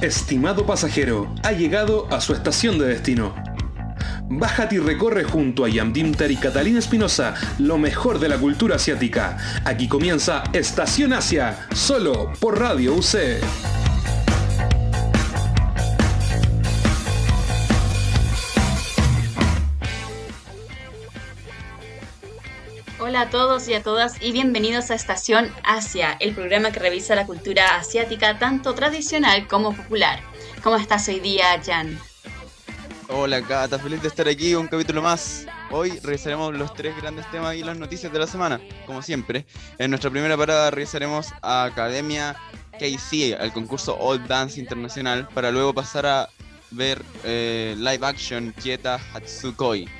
Estimado pasajero, ha llegado a su estación de destino. Bájate y recorre junto a Yamdimtar y Catalina Espinosa lo mejor de la cultura asiática. Aquí comienza Estación Asia, solo por Radio UC. Hola a todos y a todas y bienvenidos a Estación Asia, el programa que revisa la cultura asiática tanto tradicional como popular. ¿Cómo estás hoy día, Jan? Hola Cata, feliz de estar aquí, un capítulo más. Hoy revisaremos los tres grandes temas y las noticias de la semana, como siempre. En nuestra primera parada revisaremos a Academia KC, al concurso Old Dance Internacional, para luego pasar a ver eh, live action Kieta Hatsukoi.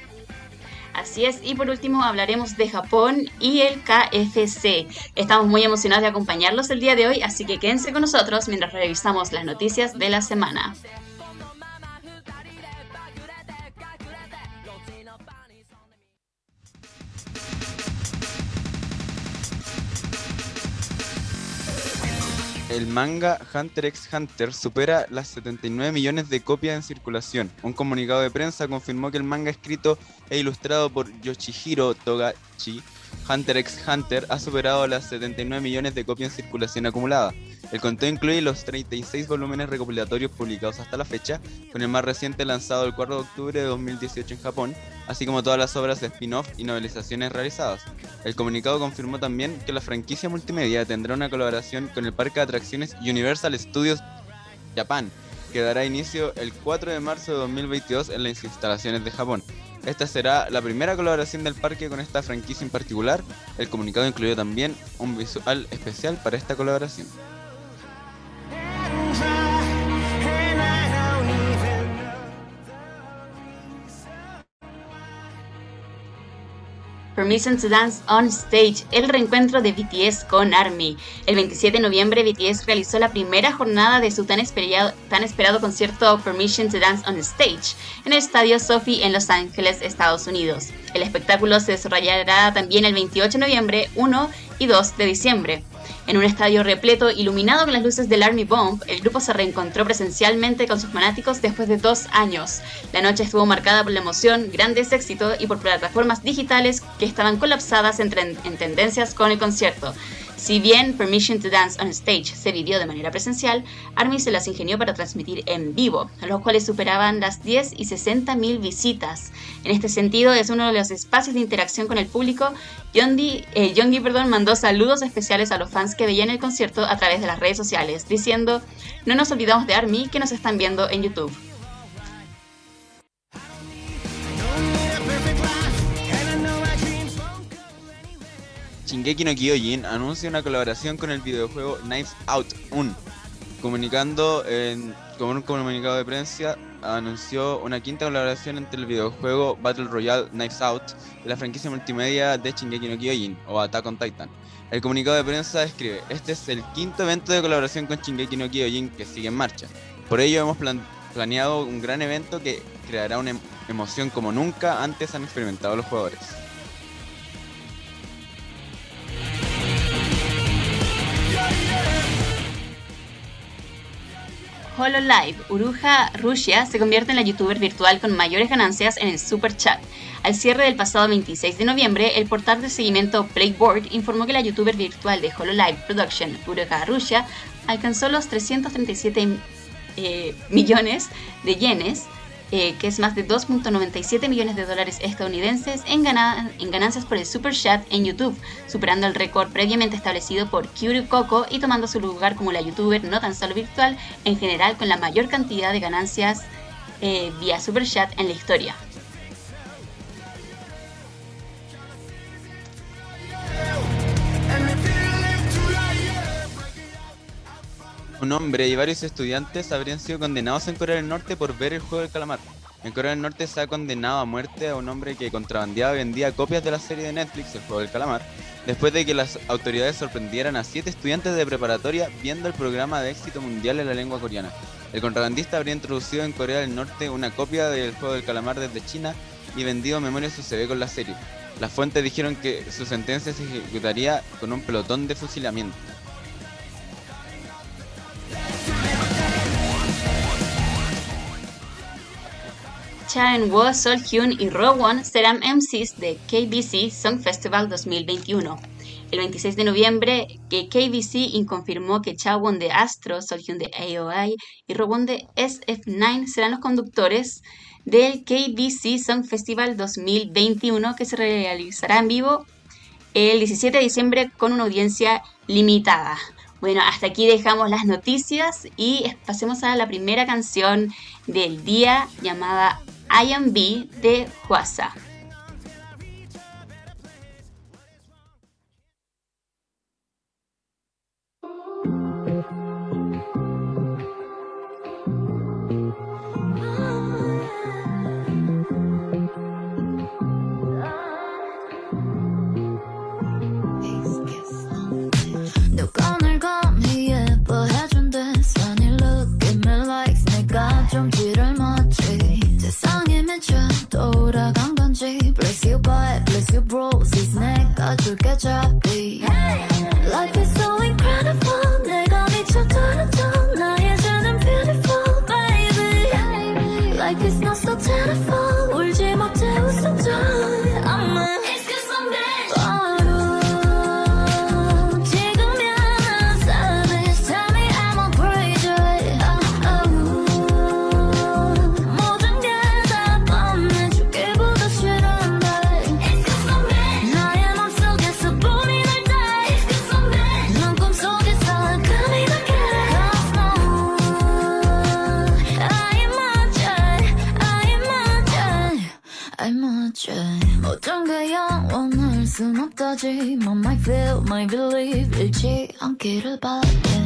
Así es, y por último hablaremos de Japón y el KFC. Estamos muy emocionados de acompañarlos el día de hoy, así que quédense con nosotros mientras revisamos las noticias de la semana. El manga Hunter x Hunter supera las 79 millones de copias en circulación. Un comunicado de prensa confirmó que el manga escrito e ilustrado por Yoshihiro Togachi Hunter x Hunter ha superado las 79 millones de copias en circulación acumulada. El conteo incluye los 36 volúmenes recopilatorios publicados hasta la fecha, con el más reciente lanzado el 4 de octubre de 2018 en Japón, así como todas las obras de spin-off y novelizaciones realizadas. El comunicado confirmó también que la franquicia multimedia tendrá una colaboración con el parque de atracciones Universal Studios Japan, que dará inicio el 4 de marzo de 2022 en las instalaciones de Japón. Esta será la primera colaboración del parque con esta franquicia en particular. El comunicado incluyó también un visual especial para esta colaboración. Permission to Dance on Stage, el reencuentro de BTS con ARMY. El 27 de noviembre BTS realizó la primera jornada de su tan esperado, tan esperado concierto Permission to Dance on Stage en el Estadio Sophie en Los Ángeles, Estados Unidos. El espectáculo se desarrollará también el 28 de noviembre, 1 y 2 de diciembre. En un estadio repleto, iluminado con las luces del Army Bomb, el grupo se reencontró presencialmente con sus fanáticos después de dos años. La noche estuvo marcada por la emoción, grandes éxitos y por plataformas digitales que estaban colapsadas en, en tendencias con el concierto. Si bien Permission to Dance on Stage se vivió de manera presencial, ARMY se las ingenió para transmitir en vivo, los cuales superaban las 10 y 60 mil visitas. En este sentido, es uno de los espacios de interacción con el público. Yondi, eh, mandó saludos especiales a los fans que veían el concierto a través de las redes sociales, diciendo, no nos olvidamos de ARMY que nos están viendo en YouTube. Shingeki no Kyojin anuncia una colaboración con el videojuego Knives Out 1. Comunicando en, con un comunicado de prensa, anunció una quinta colaboración entre el videojuego Battle Royale Knives Out y la franquicia multimedia de Shingeki no Kyojin o Attack on Titan. El comunicado de prensa escribe, este es el quinto evento de colaboración con Shingeki no Kyojin que sigue en marcha. Por ello hemos planeado un gran evento que creará una em-, emoción como nunca antes han experimentado los jugadores. HoloLive, Uruja Rusia se convierte en la youtuber virtual con mayores ganancias en el Super Chat. Al cierre del pasado 26 de noviembre, el portal de seguimiento Playboard informó que la youtuber virtual de HoloLive Production, Uruja Rusia, alcanzó los 337 eh, millones de yenes eh, que es más de 2.97 millones de dólares estadounidenses en, en, ganancias por el Super Chat en YouTube, superando el récord previamente establecido por Kyuru Coco y tomando su lugar como la youtuber no tan solo virtual, en general con la mayor cantidad de ganancias eh, vía Super Chat en la historia. Un hombre y varios estudiantes habrían sido condenados en Corea del Norte por ver el juego del calamar. En Corea del Norte se ha condenado a muerte a un hombre que contrabandeaba y vendía copias de la serie de Netflix, El juego del calamar, después de que las autoridades sorprendieran a siete estudiantes de preparatoria viendo el programa de éxito mundial en la lengua coreana. El contrabandista habría introducido en Corea del Norte una copia del juego del calamar desde China y vendido memorias USB con la serie. Las fuentes dijeron que su sentencia se ejecutaría con un pelotón de fusilamiento. Chanwo, Hyun y Rowan serán MCs de KBC Song Festival 2021. El 26 de noviembre, que KBC confirmó que Chawon de Astro, Hyun de AOI y Rowan de SF9 serán los conductores del KBC Song Festival 2021 que se realizará en vivo el 17 de diciembre con una audiencia limitada. Bueno, hasta aquí dejamos las noticias y pasemos a la primera canción del día llamada IMB de Huasa. 돌아간 건지. Bless you, butt, bless you bros 이 스낵 가줄게 잡기 hey! 무죄 어떤 게 영원할 순 없다지만 My feel, my believe 잃지 않기를 바래.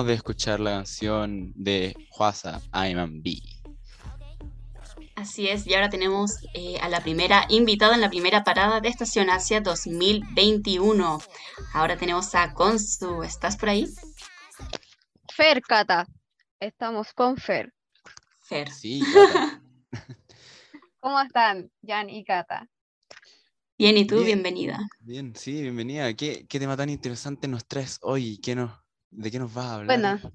Acabamos de escuchar la canción de Huasa, I'm am B. Así es, y ahora tenemos eh, a la primera invitada en la primera parada de Estación Asia 2021. Ahora tenemos a Consu, ¿estás por ahí? Fer, Cata. Estamos con Fer. Fer. Sí, ¿Cómo están, Jan y Cata? Bien, ¿y tú? Bienvenida. Bien, sí, bienvenida. ¿Qué, ¿Qué, tema tan interesante nos traes hoy? ¿Qué nos, ¿De qué nos vas a hablar? Bueno,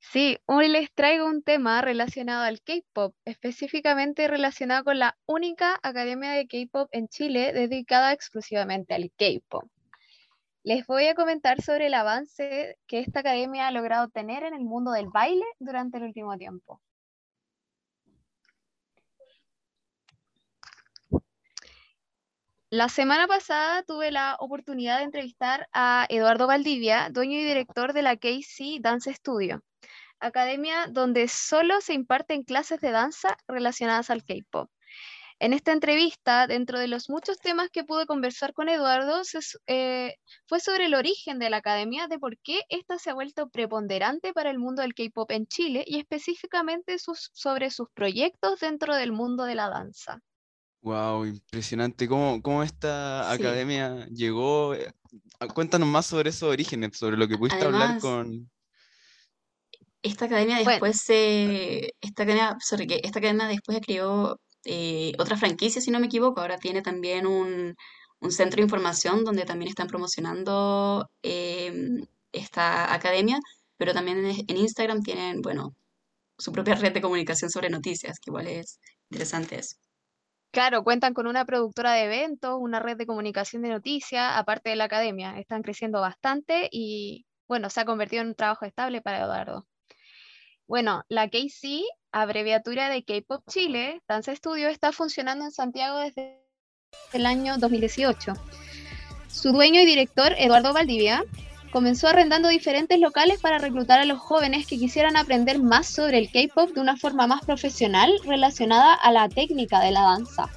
sí, hoy les traigo un tema relacionado al K-pop, específicamente relacionado con la única academia de K-pop en Chile dedicada exclusivamente al K-pop. Les voy a comentar sobre el avance que esta academia ha logrado tener en el mundo del baile durante el último tiempo. La semana pasada tuve la oportunidad de entrevistar a Eduardo Valdivia, dueño y director de la KC Dance Studio, academia donde solo se imparten clases de danza relacionadas al K-pop. En esta entrevista, dentro de los muchos temas que pude conversar con Eduardo, eh, fue sobre el origen de la academia, de por qué esta se ha vuelto preponderante para el mundo del K-pop en Chile y específicamente sobre sus proyectos dentro del mundo de la danza. Wow, impresionante. ¿Cómo, cómo esta academia llegó? Eh, cuéntanos más sobre esos orígenes, sobre lo que pudiste hablar con, Esta academia después se. Esta academia, sorry, que esta academia después creó eh, otra franquicia, si no me equivoco. Ahora tiene también un, un centro de información donde también están promocionando em, esta academia, pero también en, en Instagram tienen, bueno, su propia red de comunicación sobre noticias, que igual es interesante eso. Claro, cuentan con una productora de eventos, una red de comunicación de noticias, aparte de la academia. Están creciendo bastante y, bueno, se ha convertido en un trabajo estable para Eduardo. Bueno, la KC, abreviatura de K-Pop Chile, Dance Studio, está funcionando en Santiago desde el año 2018. Su dueño y director, Eduardo Valdivia, comenzó arrendando diferentes locales para reclutar a los jóvenes que quisieran aprender más sobre el K-Pop de una forma más profesional relacionada a la técnica de la danza.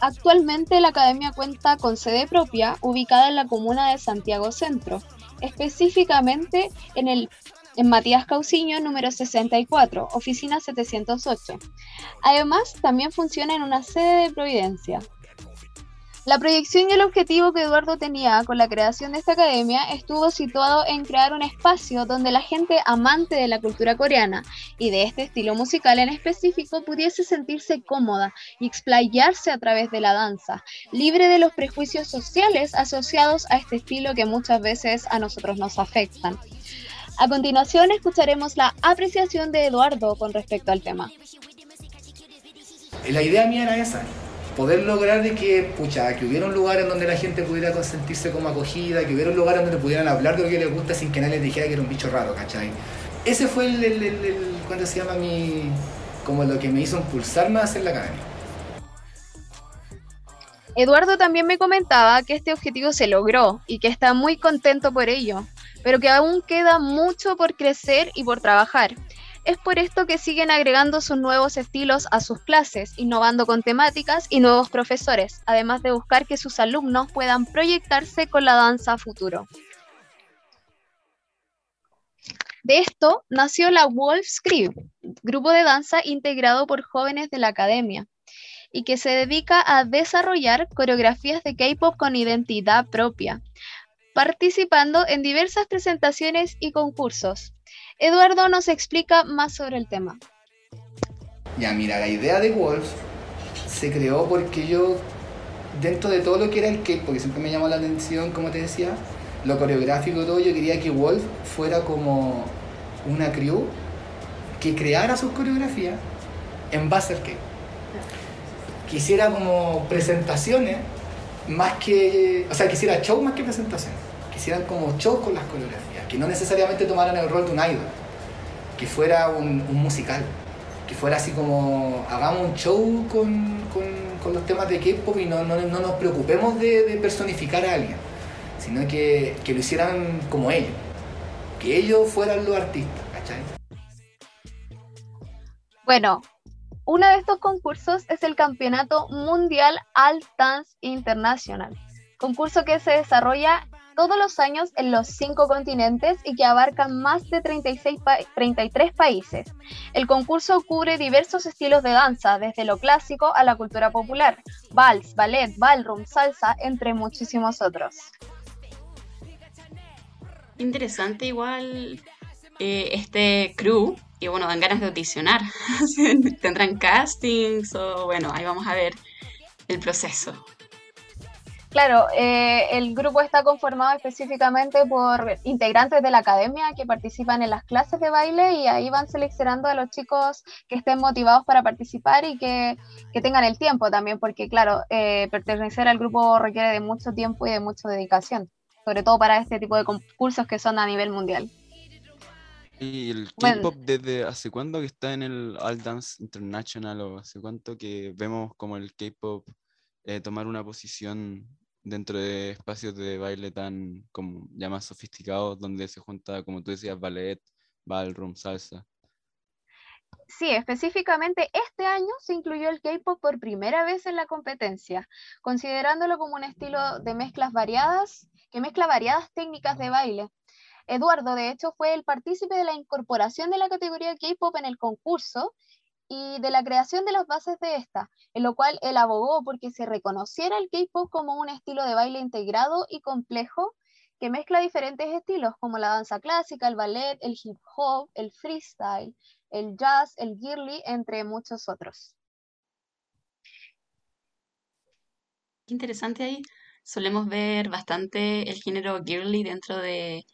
Actualmente la academia cuenta con sede propia ubicada en la comuna de Santiago Centro, específicamente en el Matías Cauciño, número 64, oficina 708. Además, también funciona en una sede de Providencia. La proyección y el objetivo que Eduardo tenía con la creación de esta academia estuvo situado en crear un espacio donde la gente amante de la cultura coreana y de este estilo musical en específico pudiese sentirse cómoda y explayarse a través de la danza, libre de los prejuicios sociales asociados a este estilo que muchas veces a nosotros nos afectan. A continuación escucharemos la apreciación de Eduardo con respecto al tema. La idea mía era esa, poder lograr de que, pucha, que hubiera un lugar en donde la gente pudiera sentirse como acogida, que hubiera un lugar en donde pudieran hablar de lo que les gusta sin que nadie les dijera que era un bicho raro, ¿cachai? Ese fue el, el, el, se llama? Mi, como lo que me hizo impulsarme a hacer la academia. Eduardo también me comentaba que este objetivo se logró y que está muy contento por ello, pero que aún queda mucho por crecer y por trabajar. Es por esto que siguen agregando sus nuevos estilos a sus clases, innovando con temáticas y nuevos profesores, además de buscar que sus alumnos puedan proyectarse con la danza futuro. De esto nació la Wolf's Crew, grupo de danza integrado por jóvenes de la academia, y que se dedica a desarrollar coreografías de K-pop con identidad propia, participando en diversas presentaciones y concursos. Eduardo nos explica más sobre el tema. Ya, mira, la idea de Wolf se creó porque yo, dentro de todo lo que era el cake, porque siempre me llamó la atención, como te decía, lo coreográfico todo, yo quería que Wolf fuera como una crew que creara sus coreografías en base al cake. Quisiera como presentaciones más que, o sea, quisiera show más que presentaciones. Quisieran como show con las coreografías que no necesariamente tomaran el rol de un idol, que fuera un, musical, que fuera así como hagamos un show con, los temas de K-pop y no, nos preocupemos de, personificar a alguien, sino que, que, lo hicieran como ellos, que ellos fueran los artistas, ¿cachai? Bueno, uno de estos concursos es el Campeonato Mundial Alt Dance Internacional, concurso que se desarrolla todos los años en los cinco continentes y que abarcan más de 36 33 países. El concurso cubre diversos estilos de danza, desde lo clásico a la cultura popular, vals, ballet, ballroom, salsa, entre muchísimos otros. Interesante igual eh, este crew y bueno, dan ganas de audicionar. Tendrán castings o bueno, ahí vamos a ver el proceso. Claro, eh, el grupo está conformado específicamente por integrantes de la academia que participan en las clases de baile y ahí van seleccionando a los chicos que estén motivados para participar y que, tengan el tiempo también, porque claro, eh, pertenecer al grupo requiere de mucho tiempo y de mucha dedicación, sobre todo para este tipo de concursos que son a nivel mundial. ¿Y el K-pop desde hace cuándo que está en el All Dance International o hace cuánto que vemos como el K-pop eh, tomar una posición dentro de espacios de baile tan como ya más sofisticados donde se junta, como tú decías, ballet, ballroom, salsa. Sí, específicamente este año se incluyó el K-pop por primera vez en la competencia, considerándolo como un estilo de mezclas variadas, que mezcla variadas técnicas de baile. Eduardo, de hecho, fue el partícipe de la incorporación de la categoría K-pop en el concurso y de la creación de las bases de esta, en lo cual él abogó porque se reconociera el K-pop como un estilo de baile integrado y complejo que mezcla diferentes estilos como la danza clásica, el ballet, el hip hop, el freestyle, el jazz, el girly, entre muchos otros. Interesante ahí. Solemos ver bastante el género girly dentro de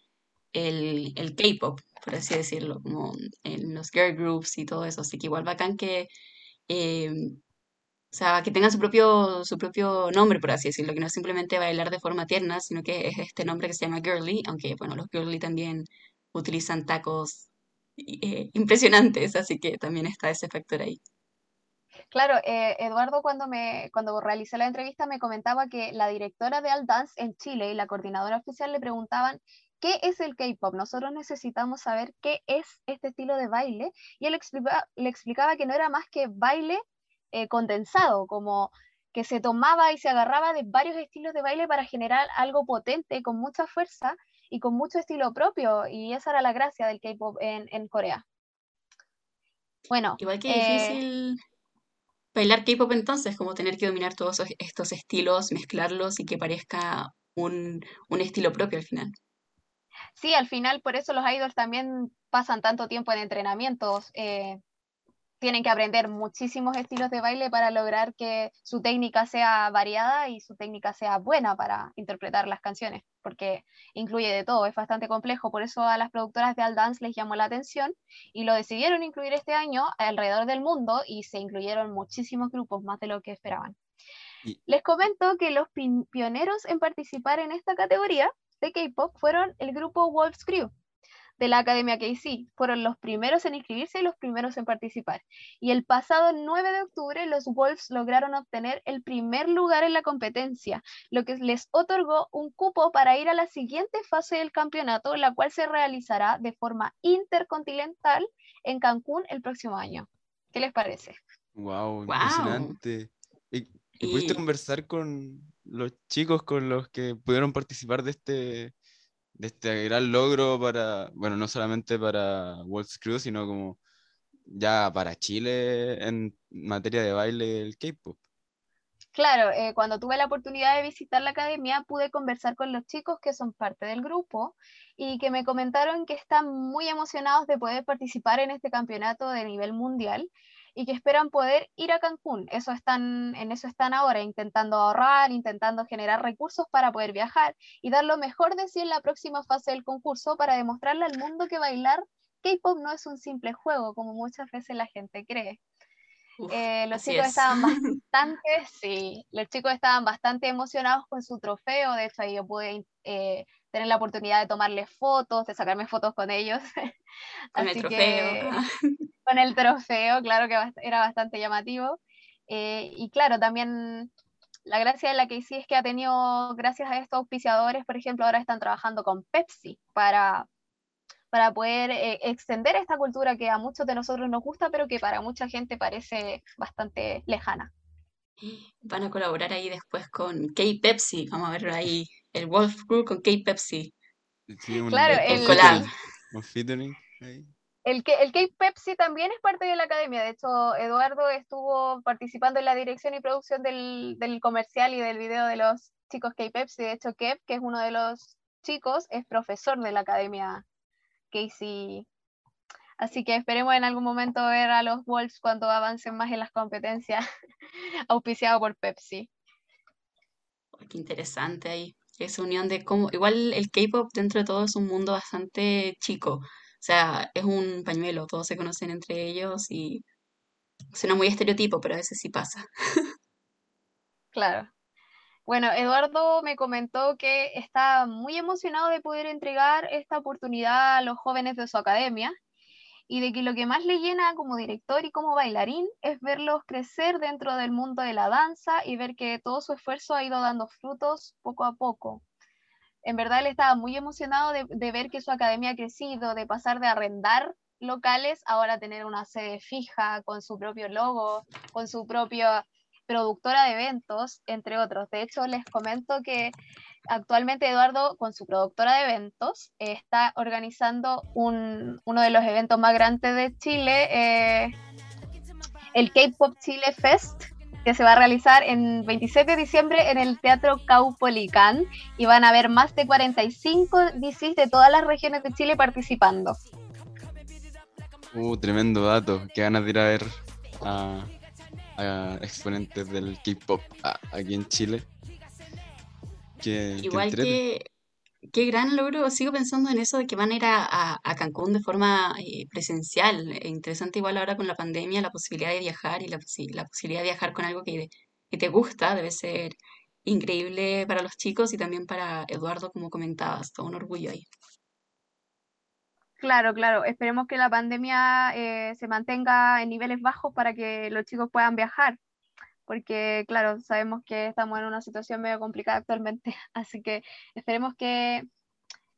el, el K-pop, por así decirlo, como en los girl groups y todo eso. Así que igual bacán que eh, o sea, que tengan su propio, su propio nombre, por así decirlo, que no es simplemente bailar de forma tierna, sino que es este nombre que se llama girly, aunque bueno, los girly también utilizan tacos eh, impresionantes, así que también está ese factor ahí. Claro, eh, Eduardo cuando, me, cuando realicé la entrevista me comentaba que la directora de All Dance en Chile y la coordinadora oficial le preguntaban ¿qué es el K-Pop? Nosotros necesitamos saber qué es este estilo de baile y él le explicaba que no era más que baile eh, condensado, como que se tomaba y se agarraba de varios estilos de baile para generar algo potente, con mucha fuerza y con mucho estilo propio, y esa era la gracia del K-pop en, Corea. Bueno. Igual que eh, difícil bailar K-pop entonces, como tener que dominar todos estos estilos, mezclarlos y que parezca un, estilo propio al final. Sí, al final por eso los idols también pasan tanto tiempo en entrenamientos, eh, tienen que aprender muchísimos estilos de baile para lograr que su técnica sea variada y su técnica sea buena para interpretar las canciones, porque incluye de todo, es bastante complejo, por eso a las productoras de All Dance les llamó la atención y lo decidieron incluir este año alrededor del mundo y se incluyeron muchísimos grupos, más de lo que esperaban. Les comento que los pioneros en participar en esta categoría de K-pop fueron el grupo Wolf's Crew, de la Academia KC. Fueron los primeros en inscribirse y los primeros en participar. Y el pasado 9 de octubre los Wolves lograron obtener el primer lugar en la competencia, lo que les otorgó un cupo para ir a la siguiente fase del campeonato, la cual se realizará de forma intercontinental en Cancún el próximo año. ¿Qué les parece? Wow, impresionante. ¿Y, pudiste conversar con los chicos con los que pudieron participar de este de este gran logro para, bueno, no solamente para World Crew, sino como ya para Chile en materia de baile del K-pop. Claro, eh, cuando tuve la oportunidad de visitar la academia pude conversar con los chicos que son parte del grupo y que me comentaron que están muy emocionados de poder participar en este campeonato de nivel mundial y que esperan poder ir a Cancún. Eso están, en eso están ahora, intentando ahorrar, intentando generar recursos para poder viajar y dar lo mejor de sí en la próxima fase del concurso para demostrarle al mundo que bailar K-pop no es un simple juego, como muchas veces la gente cree. Eh, los chicos estaban bastante, sí, los chicos estaban bastante emocionados con su trofeo, de hecho ahí yo pude eh, tener la oportunidad de tomarles fotos, de sacarme fotos con ellos. Con el trofeo. con el trofeo, claro que era bastante llamativo. Eh, y claro, también la gracia de la que sí es que ha tenido, gracias a estos auspiciadores, por ejemplo, ahora están trabajando con Pepsi para, para poder eh, extender esta cultura que a muchos de nosotros nos gusta, pero que para mucha gente parece bastante lejana. Van a colaborar ahí después con K-Pepsi, vamos a ver ahí el Wolf Crew con K-Pepsi. claro, el, collab. El, que, el K-Pepsi también es parte de la academia. De hecho, Eduardo estuvo participando en la dirección y producción del, comercial y del video de los chicos K-Pepsi. De hecho, Kev, que es uno de los chicos, es profesor de la academia Casey. Así que esperemos en algún momento ver a los Wolves cuando avancen más en las competencias, auspiciado por Pepsi. Qué interesante ahí. Esa unión de cómo. Igual el K-pop dentro de todo es un mundo bastante chico. O sea, es un pañuelo, todos se conocen entre ellos y suena muy estereotipo, pero a veces sí pasa. Claro. Bueno, Eduardo me comentó que está muy emocionado de poder entregar esta oportunidad a los jóvenes de su academia y de que lo que más le llena como director y como bailarín es verlos crecer dentro del mundo de la danza y ver que todo su esfuerzo ha ido dando frutos poco a poco en verdad él estaba muy emocionado de, ver que su academia ha crecido, de pasar de arrendar locales ahora tener una sede fija con su propio logo, con su propia productora de eventos, entre otros. De hecho, les comento que actualmente Eduardo, con su productora de eventos, está organizando uno de los eventos más grandes de Chile, eh, el K-Pop Chile Fest, que se va a realizar en 27 de diciembre en el Teatro Caupolicán y van a haber más de 45 DCs de todas las regiones de Chile participando. Uh, tremendo dato. Qué ganas de ir a ver a, exponentes del K-pop aquí en Chile. Igual que, qué gran logro, sigo pensando en eso de que van a ir a, Cancún de forma eh, presencial. Es interesante igual ahora con la pandemia, la posibilidad de viajar y la, la posibilidad de viajar con algo que, que te gusta debe ser increíble para los chicos y también para Eduardo, como comentabas, todo un orgullo ahí. Claro, claro. Esperemos que la pandemia eh, se mantenga en niveles bajos para que los chicos puedan viajar, porque claro, sabemos que estamos en una situación medio complicada actualmente, así que esperemos que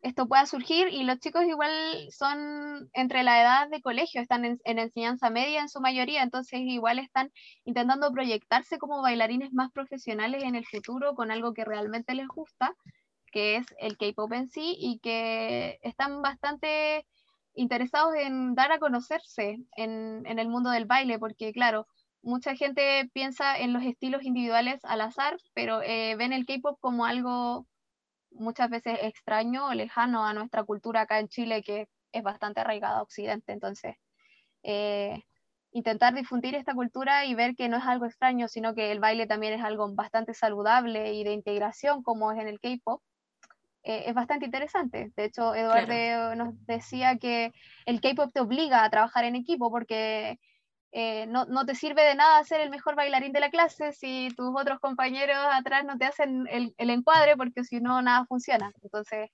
esto pueda surgir y los chicos igual son entre la edad de colegio, están en, en, enseñanza media en su mayoría, entonces igual están intentando proyectarse como bailarines más profesionales en el futuro con algo que realmente les gusta que es el K-Pop en sí, y que están bastante interesados en dar a conocerse en, el mundo del baile, porque claro, mucha gente piensa en los estilos individuales al azar, pero eh, ven el K-Pop como algo muchas veces extraño o lejano a nuestra cultura acá en Chile, que es bastante arraigada a Occidente. Entonces, eh, intentar difundir esta cultura y ver que no es algo extraño, sino que el baile también es algo bastante saludable y de integración, como es en el K-Pop, eh, es bastante interesante. De hecho, Eduardo nos decía que el K-pop te obliga a trabajar en equipo porque eh, no, no, te sirve de nada ser el mejor bailarín de la clase si tus otros compañeros atrás no te hacen el, el encuadre porque si no, nada funciona. Entonces,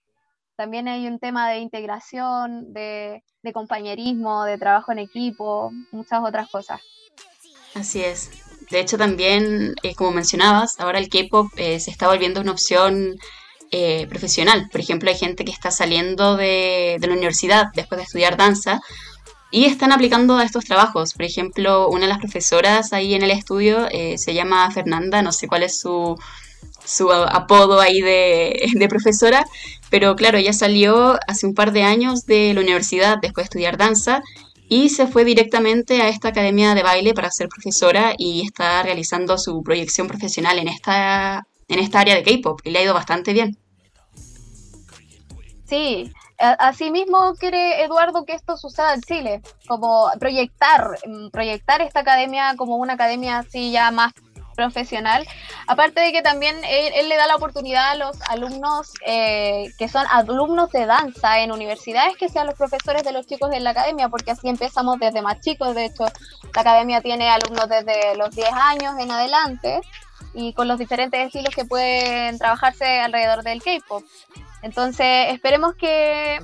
también hay un tema de integración, de, de compañerismo, de trabajo en equipo, muchas otras cosas. Así es. De hecho, también, eh, como mencionabas, ahora el K-pop se está volviendo una opción eh, profesional. Por ejemplo, hay gente que está saliendo de, la universidad después de estudiar danza y están aplicando a estos trabajos. Por ejemplo, una de las profesoras ahí en el estudio eh, se llama Fernanda, no sé cuál es su, su apodo ahí de, de, profesora, pero claro, ella salió hace un par de años de la universidad después de estudiar danza y se fue directamente a esta academia de baile para ser profesora y está realizando su proyección profesional en esta, en esta área de K-pop y le ha ido bastante bien. Sí, asimismo quiere Eduardo que esto suceda en Chile, como proyectar, mm, proyectar esta academia como una academia así ya más profesional. Aparte de que también él, le da la oportunidad a los alumnos eh, que son alumnos de danza en universidades que sean los profesores de los chicos de la academia, porque así empezamos desde más chicos. De hecho, la academia tiene alumnos desde los 10 años en adelante y con los diferentes estilos que pueden trabajarse alrededor del K-pop. Entonces, esperemos que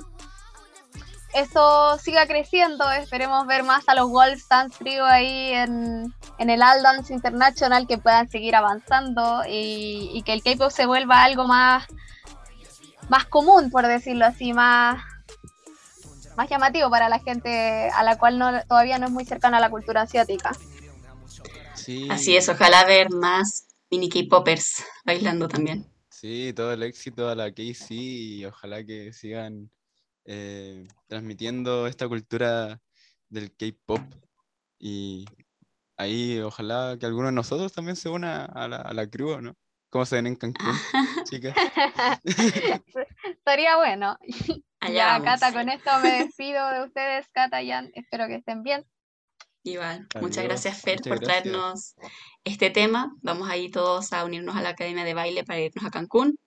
esto siga creciendo, esperemos ver más a los Wolves Dance Trio ahí en, el All Dance International que puedan seguir avanzando y, que el K-pop se vuelva algo más, más común, por decirlo así, más, más llamativo para la gente a la cual no, todavía no es muy cercana a la cultura asiática. Así es, ojalá ver más mini K-popers bailando también. Sí, todo el éxito a la KC y ojalá que sigan eh, transmitiendo esta cultura del K-pop. Y ahí ojalá que alguno de nosotros también se una a la, a la crew, ¿no? ¿Cómo se ven en Cancún, chicas? Estaría bueno. Allá ya, Cata, con esto me despido de ustedes, Cata y Jan. Espero que estén bien. Iván, muchas gracias Fer por traernos este tema. Vamos ahí todos a unirnos a la Academia de Baile para irnos a Cancún.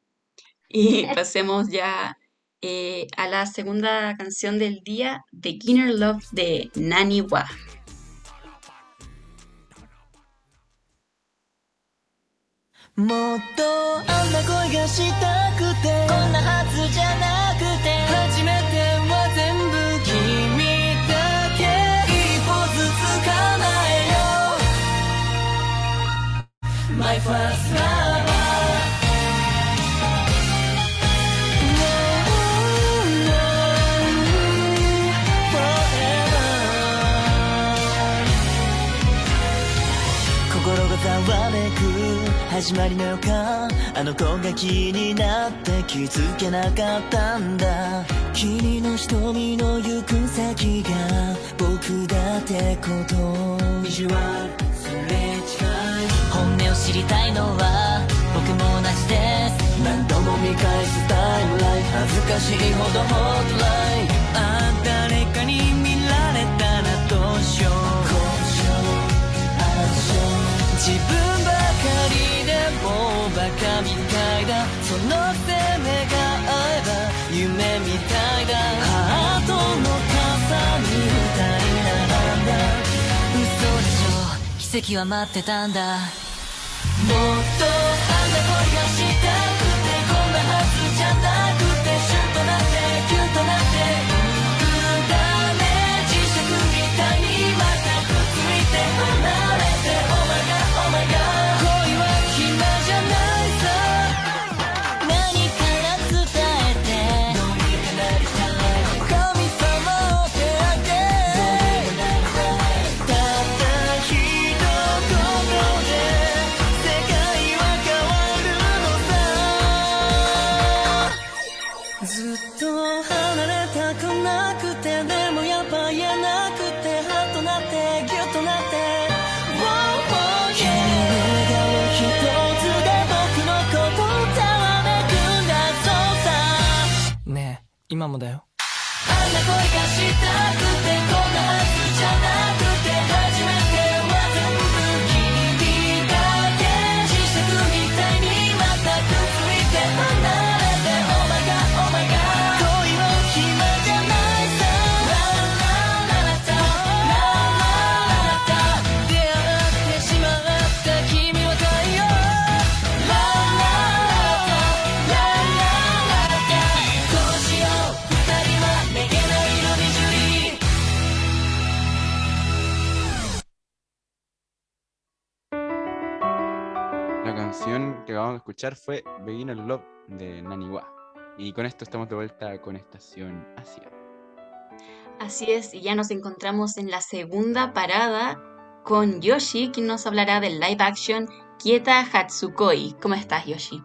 Y pasemos ya eh, a la segunda canción del día, Beginner Love de Nani Wa. 始まりの予感あの子が気になって気づけなかったんだ。君の瞳の行く先が僕だってこと。ビジュアルすれ違いたいのは僕も同じです何度も見返すタイムライン恥ずかしいほどホットラインああ誰かに見られたらどうしよう自分ばかりでもバカみたいだそのせい願えば夢みたいだハートの傘に二人並んだ嘘でしょ奇跡は待ってたんだなくてシュッとなってキュッとなってずっと離れたくなくてでもやっぱ言えなくてハッとなってギュッとなって「Wow, wow, yeah」君の笑顔一つで僕のことざわめくんだそうさ。ねえ今もだよ。あんな恋がしたくてこんなはずじゃなくて acabamos de escuchar fue Beginner Love de Naniwa. Y con esto estamos de vuelta con Estación Asia. Así es, y ya nos encontramos en la segunda parada con Yoshi, quien nos hablará del live action Kieta Hatsukoi. ¿Cómo estás, Yoshi?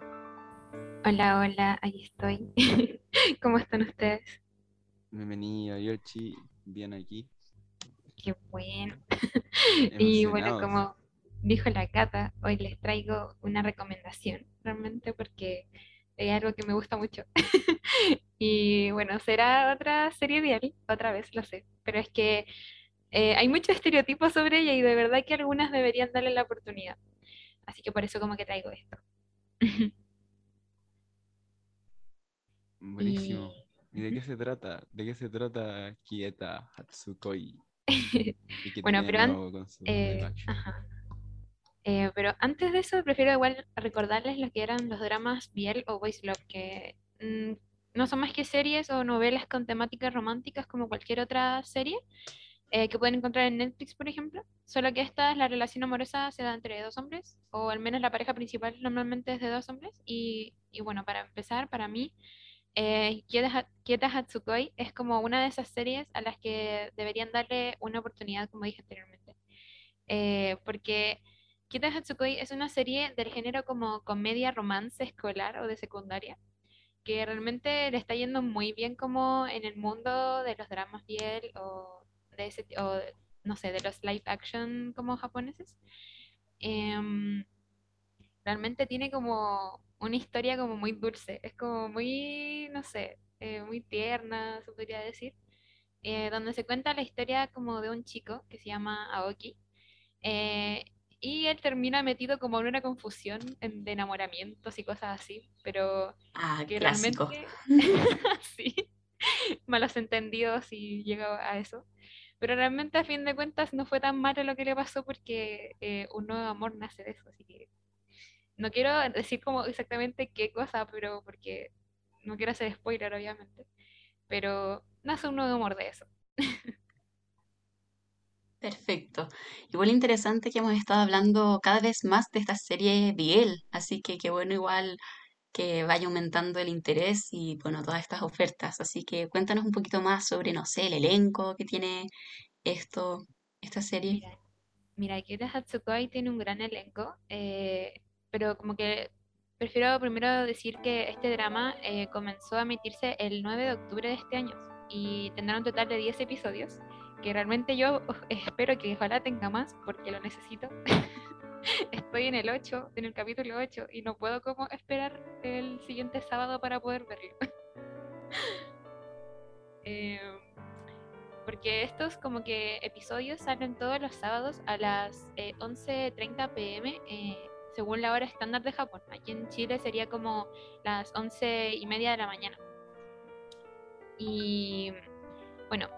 Hola, hola, ahí estoy. ¿Cómo están ustedes? Bienvenido, Yoshi. Bien aquí. Qué bueno. Y bueno, como dijo la Cata, hoy les traigo una recomendación, realmente porque es algo que me gusta mucho. Y bueno, será otra serie vial, otra vez, lo sé, pero es que eh, hay muchos estereotipos sobre ella y de verdad que algunas deberían darle la oportunidad. Así que por eso como que traigo esto. Buenísimo. Y- ¿Y de qué se trata? ¿De qué se trata Kieta Hatsukoi? ¿Y qué Bueno, pero su Eh, ajá. Eh, pero antes de eso, prefiero igual recordarles lo que eran los dramas Biel o Boys Love, que mm, no son más que series o novelas con temáticas románticas como cualquier otra serie eh, que pueden encontrar en Netflix, por ejemplo. Solo que esta es la relación amorosa se da entre dos hombres, o al menos la pareja principal normalmente es de dos hombres. Y, y bueno, para empezar, para mí, eh, Kieta Hatsukoi es como una de esas series a las que deberían darle una oportunidad, como dije anteriormente. Eh, porque Kita Hatsukoi es una serie del género como comedia romance escolar o de secundaria, que realmente le está yendo muy bien como en el mundo de los dramas biel o de ese, o no sé, de los live action como japoneses. Em, realmente tiene como una historia como muy dulce, es como muy, no sé, eh, muy tierna, se podría decir, eh, donde se cuenta la historia como de un chico que se llama Aoki, eh, y él termina metido como en una confusión de enamoramientos y cosas así, pero Ah, que clásico. realmente sí, malos entendidos y llegó a eso. Pero realmente a fin de cuentas no fue tan malo lo que le pasó porque eh, un nuevo amor nace de eso, así que no quiero decir como exactamente qué cosa, pero porque no quiero hacer spoiler obviamente, pero nace un nuevo amor de eso. Perfecto. Igual interesante que hemos estado hablando cada vez más de esta serie Biel, así que qué bueno igual que vaya aumentando el interés y bueno, todas estas ofertas. Así que cuéntanos un poquito más sobre, no sé, el elenco que tiene esto, esta serie. Mira, mira, Kira Hatsukoi tiene un gran elenco, eh, pero como que prefiero primero decir que este drama eh, comenzó a emitirse el 9 de octubre de este año y tendrá un total de 10 episodios, que realmente yo espero que ojalá tenga más porque lo necesito. estoy en el 8, en el capítulo 8, y no puedo como esperar el siguiente sábado para poder verlo. Eh, porque estos como que episodios salen todos los sábados a las eh, 11.30 pm eh, según la hora estándar de Japón. Aquí en Chile sería como las 11 y media de la mañana. Y bueno,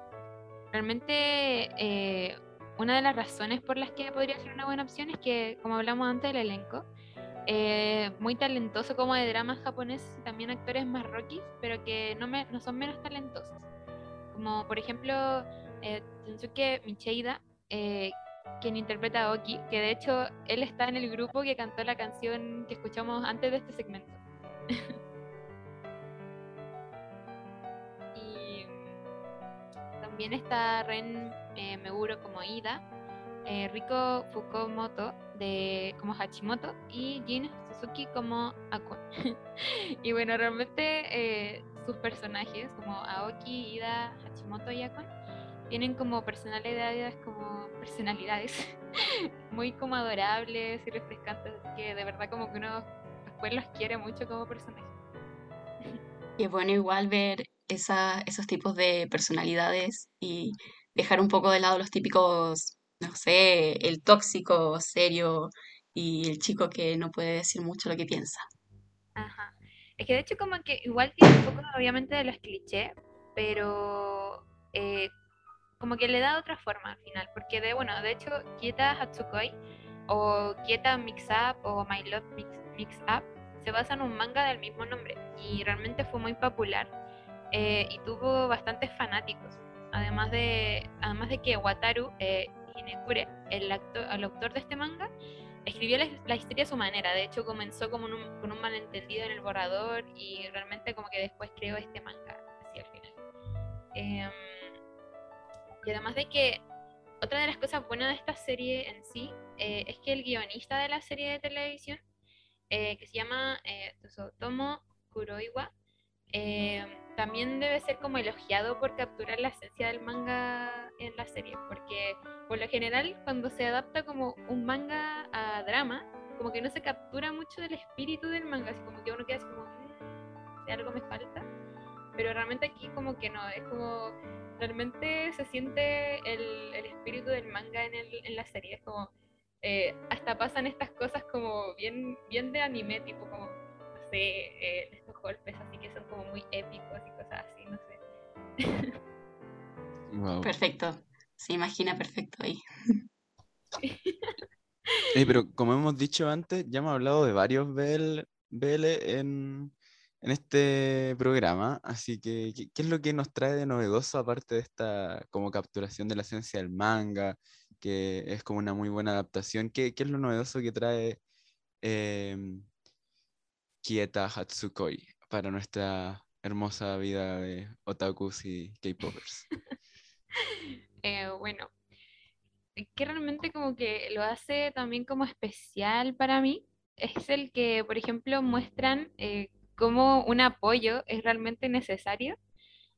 realmente eh, una de las razones por las que podría ser una buena opción es que, como hablamos antes del elenco, eh, muy talentoso como de dramas japoneses y también actores más pero que no, me, no son menos talentosos. Como por ejemplo eh, Shunsuke Micheida, eh, quien interpreta a Oki, que de hecho él está en el grupo que cantó la canción que escuchamos antes de este segmento. también está Ren eh, Meguro como Ida, eh, Riko Fukumoto de, como Hachimoto y Jin Suzuki como Akon. y bueno, realmente eh, sus personajes como Aoki, Ida, Hachimoto y Akon tienen como personalidades como personalidades muy como adorables y refrescantes que de verdad como que uno después los quiere mucho como personajes. Y bueno igual ver esa, esos tipos de personalidades y dejar un poco de lado los típicos, no sé, el tóxico, serio y el chico que no puede decir mucho lo que piensa. Ajá. Es que de hecho como que igual tiene un poco obviamente de los clichés, pero eh, como que le da otra forma al final, porque de bueno, de hecho Kieta Hatsukoi o Kieta Mix Up o My Love Mix, Mix Up se basa en un manga del mismo nombre y realmente fue muy popular eh, y tuvo bastantes fanáticos. Además de, además de que Wataru eh, Hinekure, el, actor, el autor de este manga, escribió la, la historia a su manera. De hecho, comenzó como un- con un malentendido en el borrador y realmente como que después creó este manga así al final. Em, y además de que otra de las cosas buenas de esta serie en sí eh, es que el guionista de la serie de televisión, eh, que se llama eh, Tomo Kuroiwa, eh, también debe ser como elogiado por capturar la esencia del manga en la serie, porque por lo general cuando se adapta como un manga a drama, como que no se captura mucho del espíritu del manga, así como que uno queda así como, "Mm, si algo me falta, pero realmente aquí como que no, es como, realmente se siente el, el espíritu del manga en, el- en la serie, es como, eh, hasta pasan estas cosas como bien, bien de anime, tipo como, sé, eh, estos golpes así que son como muy épicos y cosas así, no sé. Wow. Perfecto. Se imagina perfecto ahí. Eh, pero como hemos dicho antes, ya hemos hablado de varios BL, BL en, en este programa, así que ¿qué, qué es lo que nos trae de novedoso aparte de esta como capturación de la esencia del manga, que es como una muy buena adaptación? ¿Qué, qué es lo novedoso que trae em, Kieta Hatsukoi para nuestra hermosa vida de otakus y K-popers? Eh, bueno, que realmente como que lo hace también como especial para mí es el que, por ejemplo, muestran eh, cómo un apoyo es realmente necesario,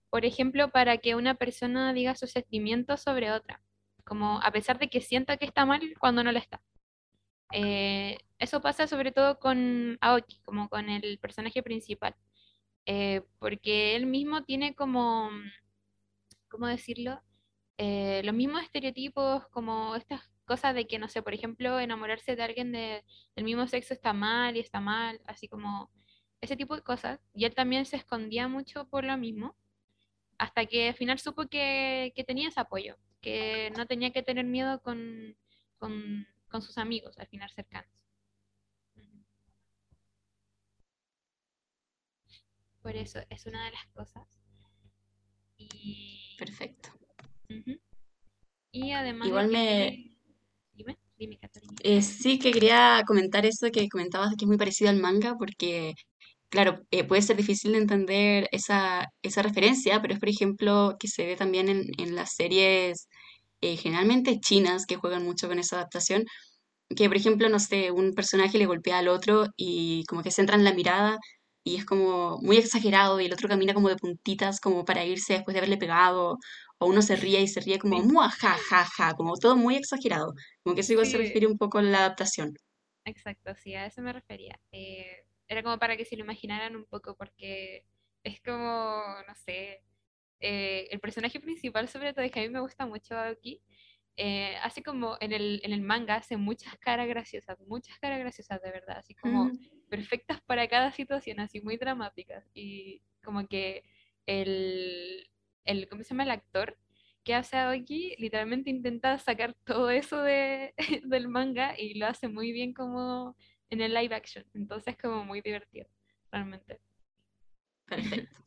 por ejemplo, para que una persona diga sus sentimientos sobre otra, como a pesar de que sienta que está mal cuando no lo está. Eh, eso pasa sobre todo con Aoki, como con el personaje principal, eh, porque él mismo tiene como, ¿cómo decirlo? eh, los mismos estereotipos, como estas cosas de que, no sé, por ejemplo, enamorarse de alguien de- del mismo sexo está mal y está mal, así como ese tipo de cosas. Y él también se escondía mucho por lo mismo, hasta que al final supo que, que tenía ese apoyo, que no tenía que tener miedo con, con, con sus amigos, al final cercanos. Por eso es una de las cosas. Y, Perfecto. Y además Igual me- Dime, dime, Catalina. Eh, sí que quería comentar eso que comentabas que es muy parecido al manga, porque, claro, eh, puede ser difícil de entender esa, esa referencia, pero es, por ejemplo, que se ve también en, en las series eh, generalmente chinas que juegan mucho con esa adaptación, que, por ejemplo, no sé, un personaje le golpea al otro y como que centran la mirada y es como muy exagerado y el otro camina como de puntitas como para irse después de haberle pegado o uno se ríe y se ríe como mua, ja, ja, ja, como todo muy exagerado. Como que eso igual se Sí. refiere un poco a la adaptación. Exacto, sí, a eso me refería. Eh, era como para que se lo imaginaran un poco, porque es como, no sé, eh, el personaje principal, sobre todo, es que a mí me gusta mucho Aoki, eh, hace como en el, en el manga, hace muchas caras graciosas, muchas caras graciosas de verdad, así como Mm, perfectas para cada situación, así muy dramáticas. Y como que el, el ¿cómo se llama? El actor que hace Aoki literalmente intenta sacar todo eso de, del manga y lo hace muy bien como en el live action. Entonces como muy divertido, realmente. perfecto.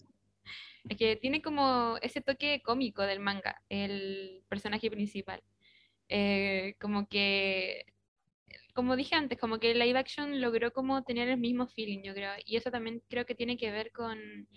Es que tiene como ese toque cómico del manga, el personaje principal. Eh, como que, como dije antes, como que el live action logró como tener el mismo feeling, yo creo. Y eso también creo que tiene que ver con,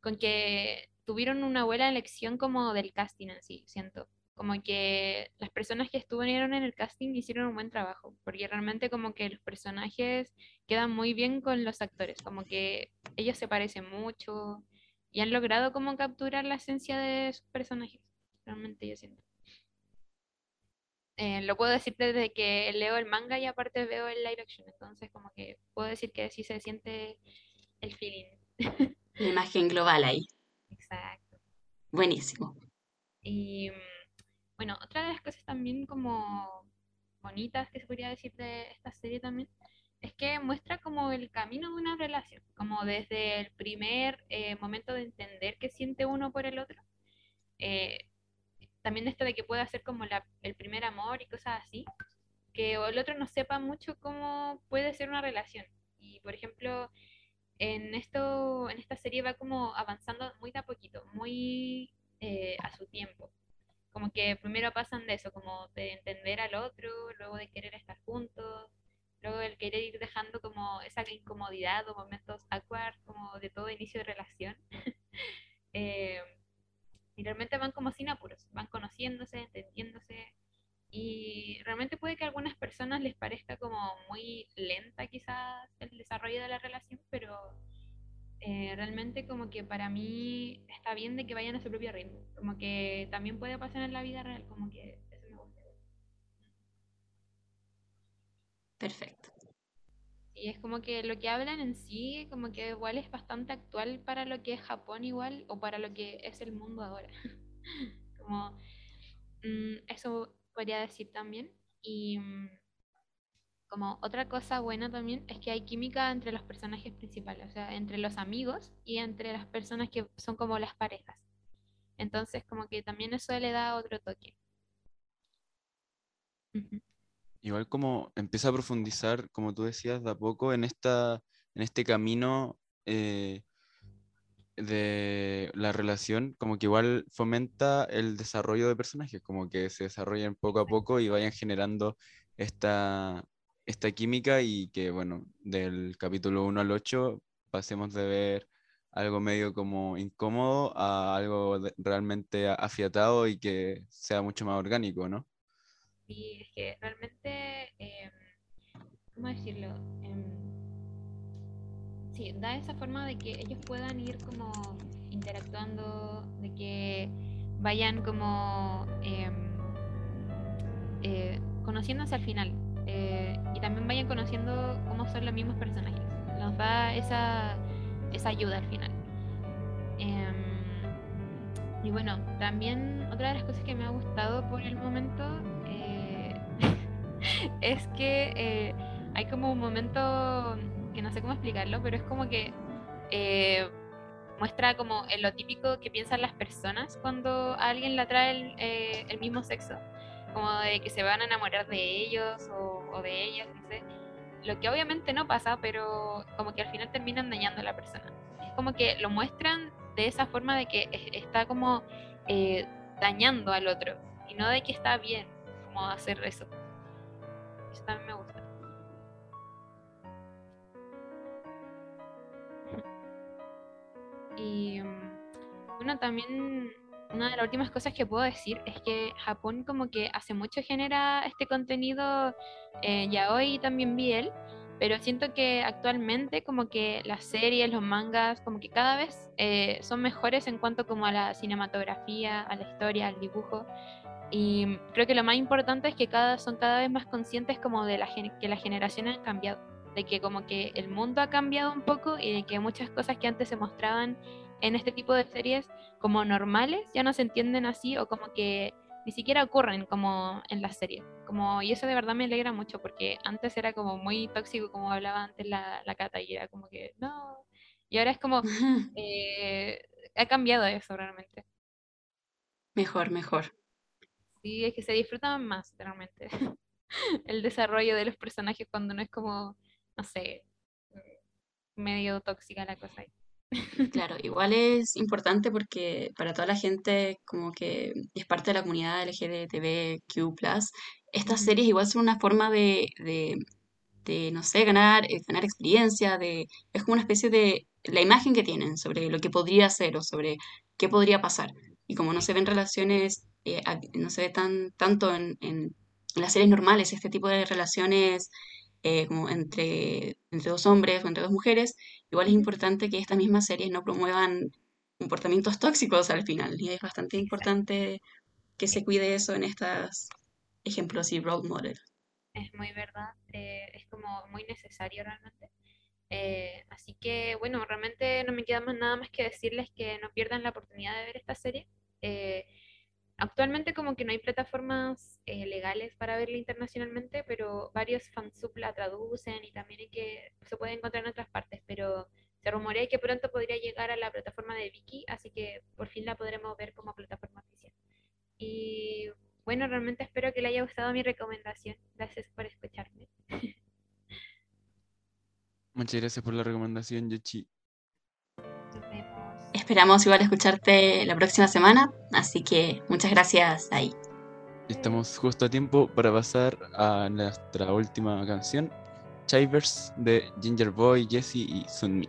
con que tuvieron una buena elección como del casting en sí, siento. Como que las personas que estuvieron en el casting hicieron un buen trabajo, porque realmente como que los personajes quedan muy bien con los actores, como que ellos se parecen mucho y han logrado como capturar la esencia de sus personajes, realmente yo siento. Eh, lo puedo decir desde que leo el manga y aparte veo el live action, entonces como que puedo decir que sí se siente el feeling. La imagen global ahí. Exacto. Buenísimo. Y mm, bueno, otra de las cosas también como bonitas que se podría decir de esta serie también es que muestra como el camino de una relación, como desde el primer eh, momento de entender qué siente uno por el otro. eh, también esto de que pueda ser como el primer amor y cosas así, que el otro no sepa mucho cómo puede ser una relación. Y por ejemplo, en esto, en esta serie va como avanzando muy de a poquito, muy eh, a su tiempo. Como que primero pasan de eso, como de entender al otro, luego de querer estar juntos, luego el querer ir dejando como esa incomodidad o momentos awkward, como de todo inicio de relación. Eh, y realmente van como sin apuros, van conociéndose, entendiéndose. Y realmente puede que a algunas personas les parezca como muy lenta quizás el desarrollo de la relación, pero eh, realmente como que para mí está bien de que vayan a su propio ritmo. Como que también puede pasar en la vida real, como que Perfecto. Y es como que lo que hablan en sí, como que igual es bastante actual para lo que es Japón igual, o para lo que es el mundo ahora. como mm, eso podría decir también. Y mm, como otra cosa buena también es que hay química entre los personajes principales, o sea, entre los amigos y entre las personas que son como las parejas. Entonces, como que también eso le da otro toque. Ujú. Igual como empieza a profundizar, como tú decías, de a poco en esta, en este camino eh, de la relación, como que igual fomenta el desarrollo de personajes, como que se desarrollen poco a poco y vayan generando esta, esta química y que, bueno, del capítulo 1 al 8 pasemos de ver algo medio como incómodo a algo realmente afiatado y que sea mucho más orgánico, ¿no? Y es que realmente, em, ¿cómo decirlo? Em, sí, da esa forma de que ellos puedan ir como interactuando, de que vayan como em, eh, conociéndose al final eh, y también vayan conociendo cómo son los mismos personajes. Nos da esa, esa ayuda al final. Y bueno, también otra de las cosas que me ha gustado por el momento eh, es que eh, hay como un momento que no sé cómo explicarlo, pero es como que eh, muestra como lo típico que piensan las personas cuando a alguien le atrae el, eh, el mismo sexo, como de que se van a enamorar de ellos o, de ellas. Lo que obviamente no pasa, pero como que al final terminan dañando a la persona. Es como que lo muestran de esa forma de que es- está como dañando al otro y no de que está bien como hacer eso. También me gusta. Y bueno, también una de las últimas cosas que puedo decir es que Japón como que hace mucho genera este contenido, eh, ya hoy también vi él, pero siento que actualmente como que las series, los mangas, como que cada vez eh, son mejores en cuanto como a la cinematografía, a la historia, al dibujo. Y creo que lo más importante es que cada, son cada vez más conscientes como de la, que las generaciones han cambiado, de que como que el mundo ha cambiado un poco y de que muchas cosas que antes se mostraban en este tipo de series como normales ya no se entienden así o como que ni siquiera ocurren como en las series. Como, y eso de verdad me alegra mucho porque antes era como muy tóxico como hablaba antes la, la Cata y era como que no. Y ahora es como, eh, ha cambiado eso realmente. Mejor, mejor. Sí, es que se disfrutan más realmente el desarrollo de los personajes cuando no es como, no sé, medio tóxica la cosa ahí. Claro, igual es importante porque para toda la gente como que es parte de la comunidad LGBTQ+, estas series igual son una forma de, de, de, no sé, ganar, eh, ganar experiencia, de, es como una especie de la imagen que tienen sobre lo que podría ser o sobre qué podría pasar. Y como no se ven relaciones, eh, no se ve tan, tanto en, en las series normales, este tipo de relaciones eh, como entre, entre dos hombres o entre dos mujeres, igual es importante que estas mismas series no promuevan comportamientos tóxicos al final. Y es bastante importante que se cuide eso en estos ejemplos y role model. Es muy verdad, eh, es como muy necesario realmente. Eh, así que bueno, realmente no me queda más nada más que decirles que no pierdan la oportunidad de ver esta serie. Eh, actualmente como que no hay plataformas eh, legales para verla internacionalmente, pero varios fansub la traducen y también hay que, se puede encontrar en otras partes, pero se rumorea que pronto podría llegar a la plataforma de Viki, así que por fin la podremos ver como plataforma oficial. Y bueno, realmente espero que le haya gustado mi recomendación. Gracias por escucharme. Muchas gracias por la recomendación, Yoshi. Esperamos igual escucharte la próxima semana, así que muchas gracias ahí. Estamos justo a tiempo para pasar a nuestra última canción, Chivers de Ginger Boy, Jesse y Sunmi.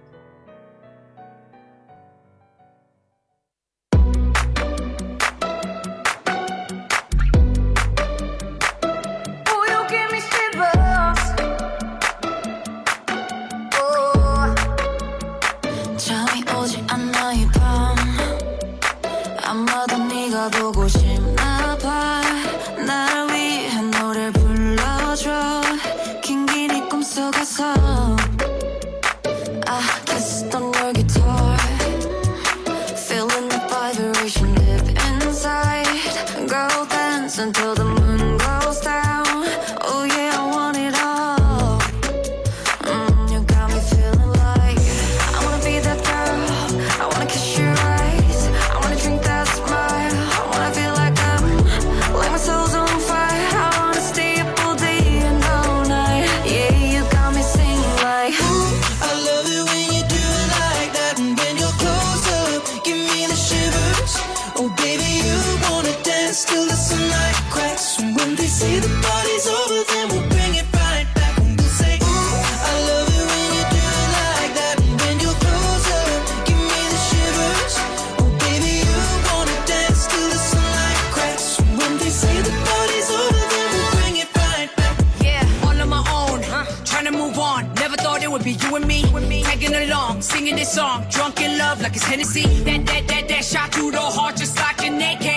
You me. Tagging along, singing this song, drunk in love like it's Hennessy. That that that that shot through the heart just like an AK.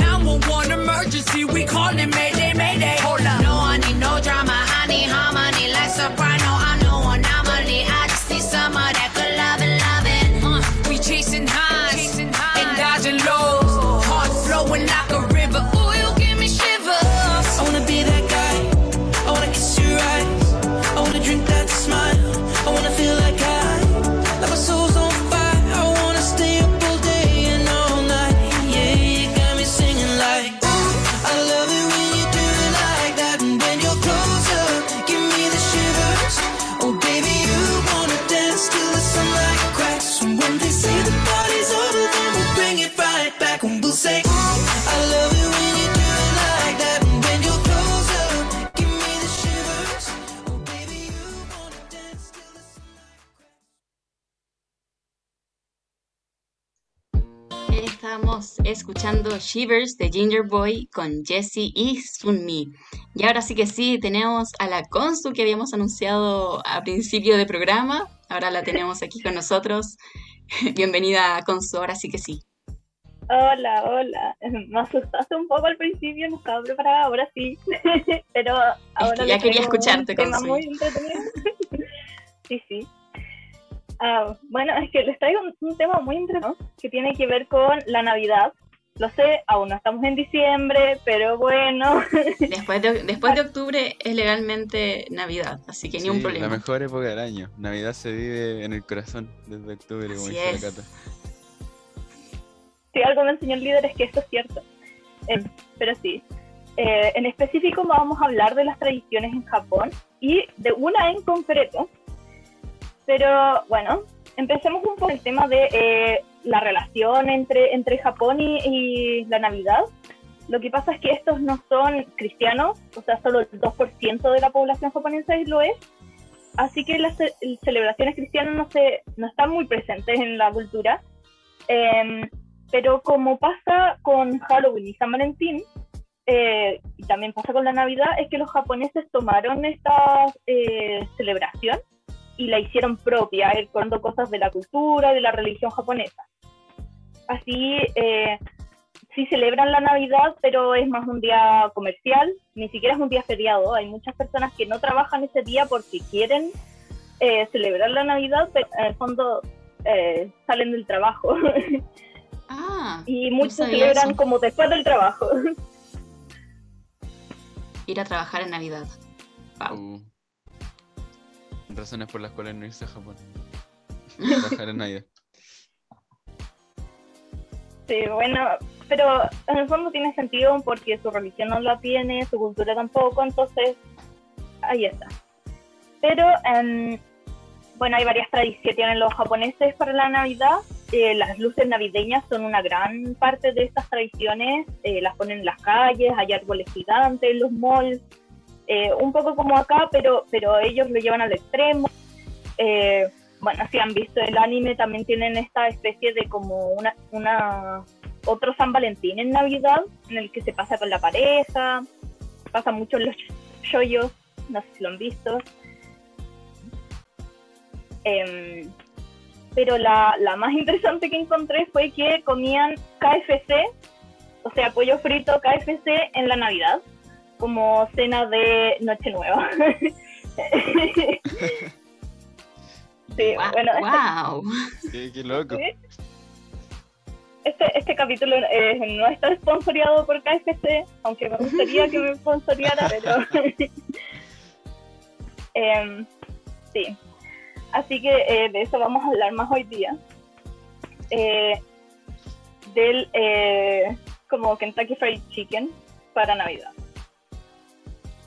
911 emergency, we calling Mayday, Mayday. Hold up, no I need no drama, need harmony like soprano. Escuchando Shivers de Ginger Boy con Jessie y Sunmi. Y ahora sí que sí, tenemos a la Consu que habíamos anunciado a principio de programa. Ahora la tenemos aquí con nosotros. Bienvenida, Consu, ahora sí que sí. Hola, hola. Me asustaste un poco al principio, no estaba preparada, ahora sí. Pero ahora que ya quería escucharte, muy entretenido. sí, sí. Ah, bueno, es que les traigo un, un tema muy entretenido que tiene que ver con la Navidad. Lo sé, aún no estamos en diciembre, pero bueno. Después de, después de octubre es legalmente Navidad, así que ni un Sí, problema. La mejor época del año. Navidad se vive en el corazón desde octubre, como dice la Cata. si algo me enseñó el líder es que esto es cierto. Eh, pero sí. Eh, en específico vamos a hablar de las tradiciones en Japón y de una en concreto. Pero bueno, empecemos un poco el tema de eh, la relación entre, entre Japón y, y la Navidad. Lo que pasa es que estos no son cristianos, o sea, solo el 2% de la población japonesa lo es. Así que las ce- celebraciones cristianas no, se, no están muy presentes en la cultura. Em, pero como pasa con Halloween y San Valentín, eh, y también pasa con la Navidad, es que los japoneses tomaron esta eh, celebración y la hicieron propia, recordando cosas de la cultura y de la religión japonesa. Así, eh, sí celebran la Navidad, pero es más un día comercial, ni siquiera es un día feriado. Hay muchas personas que no trabajan ese día porque quieren eh, celebrar la Navidad, pero en el fondo eh, salen del trabajo. Ah, y no muchos sabía celebran eso. como después del trabajo. ir a trabajar en Navidad. Wow. Razones por las cuales no irse a Japón. Trabajar en Navidad. Sí, bueno, pero en el fondo tiene sentido porque su religión no la tiene, su cultura tampoco, entonces ahí está. Pero, em, bueno, hay varias tradiciones que tienen los japoneses para la Navidad. Eh, las luces navideñas son una gran parte de estas tradiciones, eh, las ponen en las calles, hay árboles gigantes los malls, eh, un poco como acá, pero, pero ellos lo llevan al extremo. Eh, bueno, si han visto el anime, también tienen esta especie de como una, una otro San Valentín en Navidad, en el que se pasa con la pareja, pasa mucho los shoyos, no sé si lo han visto. Em, pero la, la más interesante que encontré fue que comían KFC, o sea, pollo frito KFC en la Navidad, como cena de Nochenueva. sí, Gua- bueno, este- wow. Qué, qué loco. Sí. Este, este capítulo eh, no está sponsoriado por KFC, aunque me gustaría que me sponsoriara, pero... Em, sí. Así que eh, de eso vamos a hablar más hoy día. Eh, del eh, como Kentucky Fried Chicken para Navidad.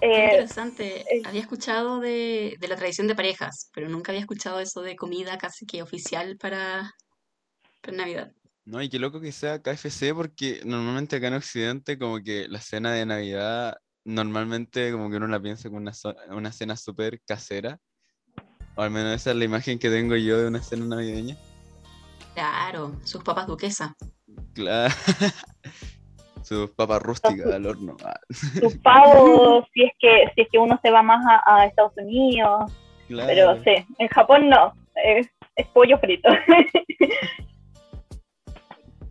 Eh, interesante. eh. Había escuchado de, de la tradición de parejas, pero nunca había escuchado eso de comida casi que oficial para, para Navidad. No, y qué loco que sea KFC porque normalmente acá en Occidente como que la cena de Navidad normalmente como que uno la piensa como una, so- una cena súper casera. O al menos esa es la imagen que tengo yo de una cena navideña. Claro, sus papas duquesa. Claro. Sus papas rústicas al horno. Ah, sus pavos, si es que si es que uno se va más a, a Estados Unidos, claro. Pero sí, en Japón no, es, es pollo frito.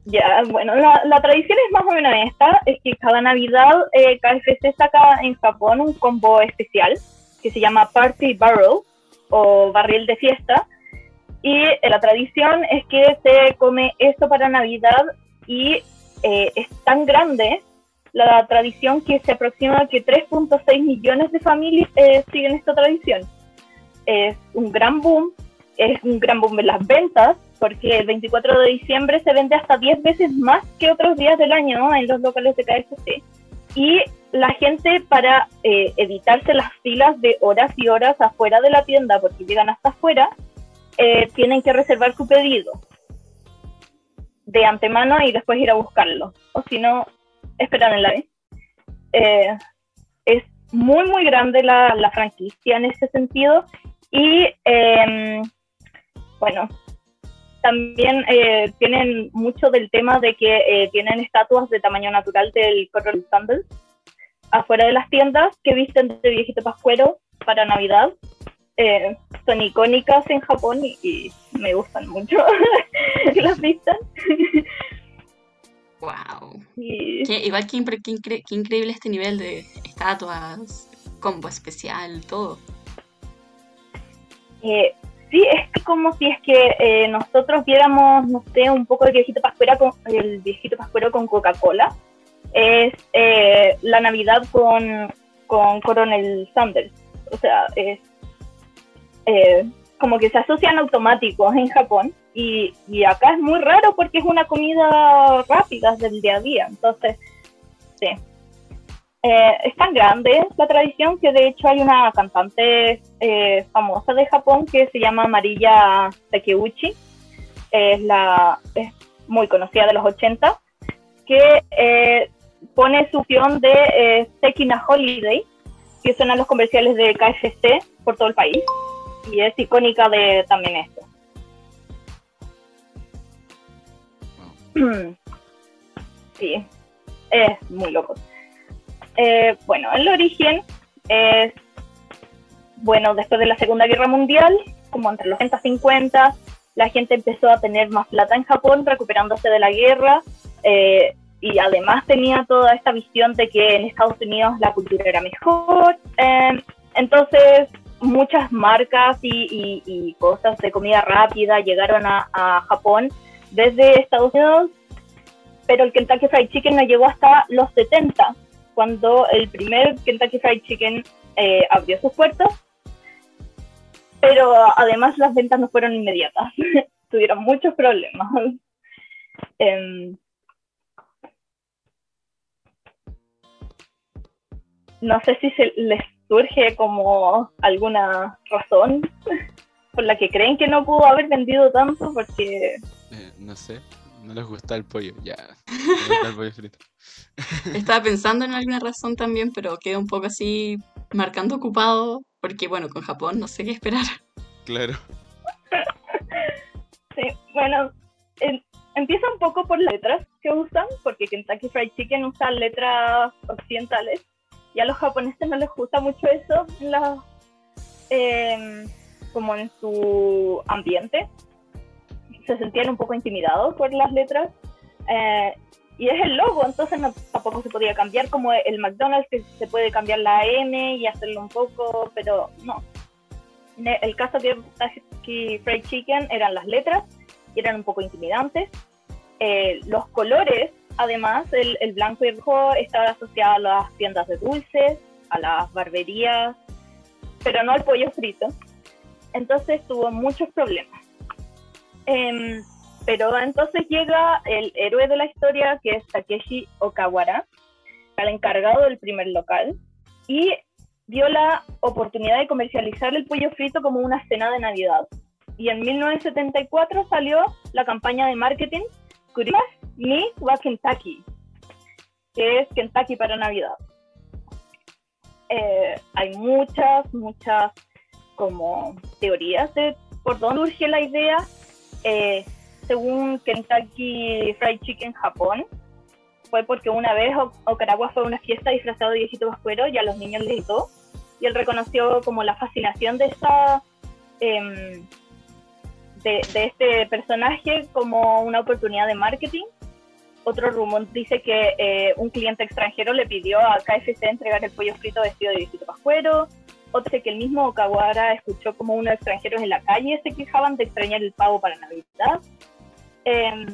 ya, bueno, la, la tradición es más o menos esta, es que cada Navidad eh, KFC saca en Japón un combo especial que se llama Party Barrel o barril de fiesta. Y eh, la tradición es que se come esto para Navidad y eh, es tan grande la tradición que se aproxima a que 3.6 millones de familias eh, siguen esta tradición. Es un gran boom, es un gran boom en las ventas, porque el 24 de diciembre se vende hasta 10 veces más que otros días del año en los locales de KFC. Y la gente para eh, evitarse las filas de horas y horas afuera de la tienda, porque llegan hasta afuera, eh, tienen que reservar su pedido de antemano y después ir a buscarlo. O si no, esperan en la. Eh, es muy, muy grande la, la franquicia en ese sentido. Y em, bueno, también eh, tienen mucho del tema de que eh, tienen estatuas de tamaño natural del Coronel Sanders afuera de las tiendas que visten de viejito pascuero para Navidad. Eh, son icónicas en Japón y, y me gustan mucho que las vistan. Wow. Y- Qué- igual que, incre- increíble este nivel de estatuas, combo especial, todo. Eh, sí, es como si es que eh, nosotros viéramos, no sé, un poco el viejito pascuero con, el viejito pascuero con Coca-Cola. Es eh, la Navidad con, con Coronel Sanders. O sea, es eh, como que se asocian automáticos en Japón. Y, y acá es muy raro porque es una comida rápida del día a día. Entonces, sí. Eh, es tan grande la tradición que de hecho hay una cantante eh, famosa de Japón que se llama Mariya Takeuchi. Es, la, es muy conocida de los 80, que eh, pone su guion de eh, Sekina Holiday, que suenan los comerciales de KFC por todo el país. Y es icónica de también esto. Sí, es muy loco. Eh, bueno, el origen es, bueno, después de la Segunda Guerra Mundial, como entre los 60 y 50, la gente empezó a tener más plata en Japón, recuperándose de la guerra, eh, y además tenía toda esta visión de que en Estados Unidos la cultura era mejor. Eh, entonces, muchas marcas y, cosas de comida rápida llegaron a, a Japón desde Estados Unidos, pero el Kentucky Fried Chicken no llegó hasta los 70, cuando el primer Kentucky Fried Chicken eh, abrió sus puertas, pero además las ventas no fueron inmediatas, tuvieron muchos problemas. Em, no sé si se les surge como alguna razón por la que creen que no pudo haber vendido tanto, porque Eh, no sé, no les gusta el pollo, ya. No les gusta el pollo frito. Estaba pensando en alguna razón también, pero quedé un poco así marcando ocupado, porque bueno, con Japón no sé qué esperar. Claro. Sí, bueno, em- empieza un poco por las letras que usan, porque Kentucky Fried Chicken usa letras occidentales, y a los japoneses no les gusta mucho eso, em, como en su ambiente. Se sentían un poco intimidados por las letras. eh, y es el logo, entonces no, tampoco se podía cambiar como el McDonald's, que se puede cambiar la M y hacerlo un poco, pero no. En el caso de Kentucky Fried Chicken eran las letras y eran un poco intimidantes. Eh, los colores, además, el, blanco y el rojo estaban asociados a las tiendas de dulces, a las barberías, pero no al pollo frito. Entonces tuvo muchos problemas. Em, pero entonces llega el héroe de la historia, que es Takeshi Okawara, el encargado del primer local, y dio la oportunidad de comercializar el pollo frito como una cena de Navidad. Y en 1974 salió la campaña de marketing Kurimas ni wa Kentucky, que es Kentucky para Navidad. Eh, hay muchas, muchas como teorías de por dónde surge la idea. Eh, según Kentucky Fried Chicken Japón, fue porque una vez Okarawa fue a una fiesta disfrazado de viejito pascuero y a los niños les gritó. Y él reconoció como la fascinación de esta em, de, de este personaje como una oportunidad de marketing. Otro rumor dice que eh, un cliente extranjero le pidió a KFC entregar el pollo frito vestido de viejito pascuero. Otro dice que el mismo Okawara escuchó como unos extranjeros en la calle se quejaban de extrañar el pavo para Navidad. Em,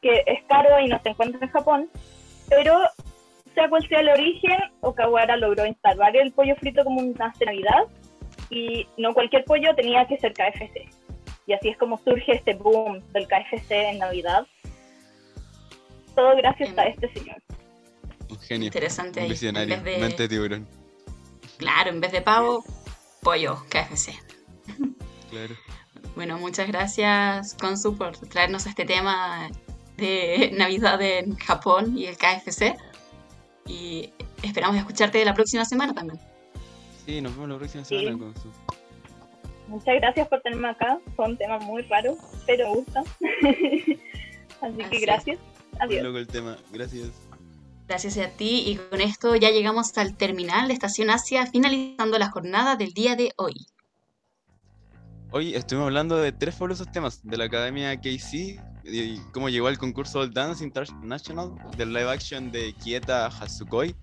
que es caro y no se encuentra en Japón. Pero sea cual sea el origen, Okawara logró instalar el pollo frito como un de Navidad y no cualquier pollo tenía que ser KFC. Y así es como surge este boom del KFC en Navidad. Todo gracias a este señor. Un genio. Interesante Un visionario. vez de- Mente tiburón. Claro, en vez de pavo, pollo, KFC. Claro. Bueno, muchas gracias, Konsu, por traernos este tema de Navidad en Japón y el KFC. Y esperamos escucharte la próxima semana también. Sí, nos vemos la próxima Sí. semana su. Muchas gracias por tenerme acá. Fue un tema muy raro, pero me gusta. Así que gracias. Adiós. loco el tema. Gracias. Gracias a ti y con esto ya llegamos al terminal de Estación Asia, finalizando la jornada del día de hoy. Hoy estuvimos hablando de tres fabulosos temas de la Academia KC y cómo llegó al concurso All Dance International, del live action de Kieta Hasukoi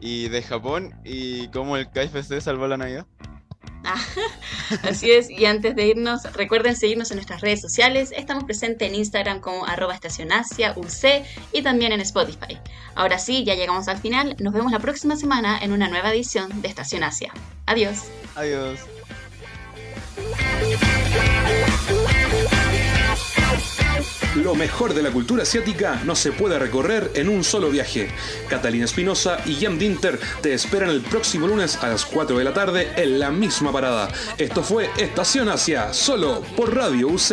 y de Japón y cómo el KFC salvó la Navidad. Ah, Así es, y antes de irnos, recuerden seguirnos en nuestras redes sociales. Estamos presentes en Instagram como arroba estación Asia, UC y también en Spotify. Ahora sí, ya llegamos al final. Nos vemos la próxima semana en una nueva edición de Estación Asia. Adiós. Adiós. Lo mejor de la cultura asiática no se puede recorrer en un solo viaje. Catalina Espinosa y Jan Dinter te esperan el próximo lunes a las 4 de la tarde en la misma parada. Esto fue Estación Asia, solo por Radio UC.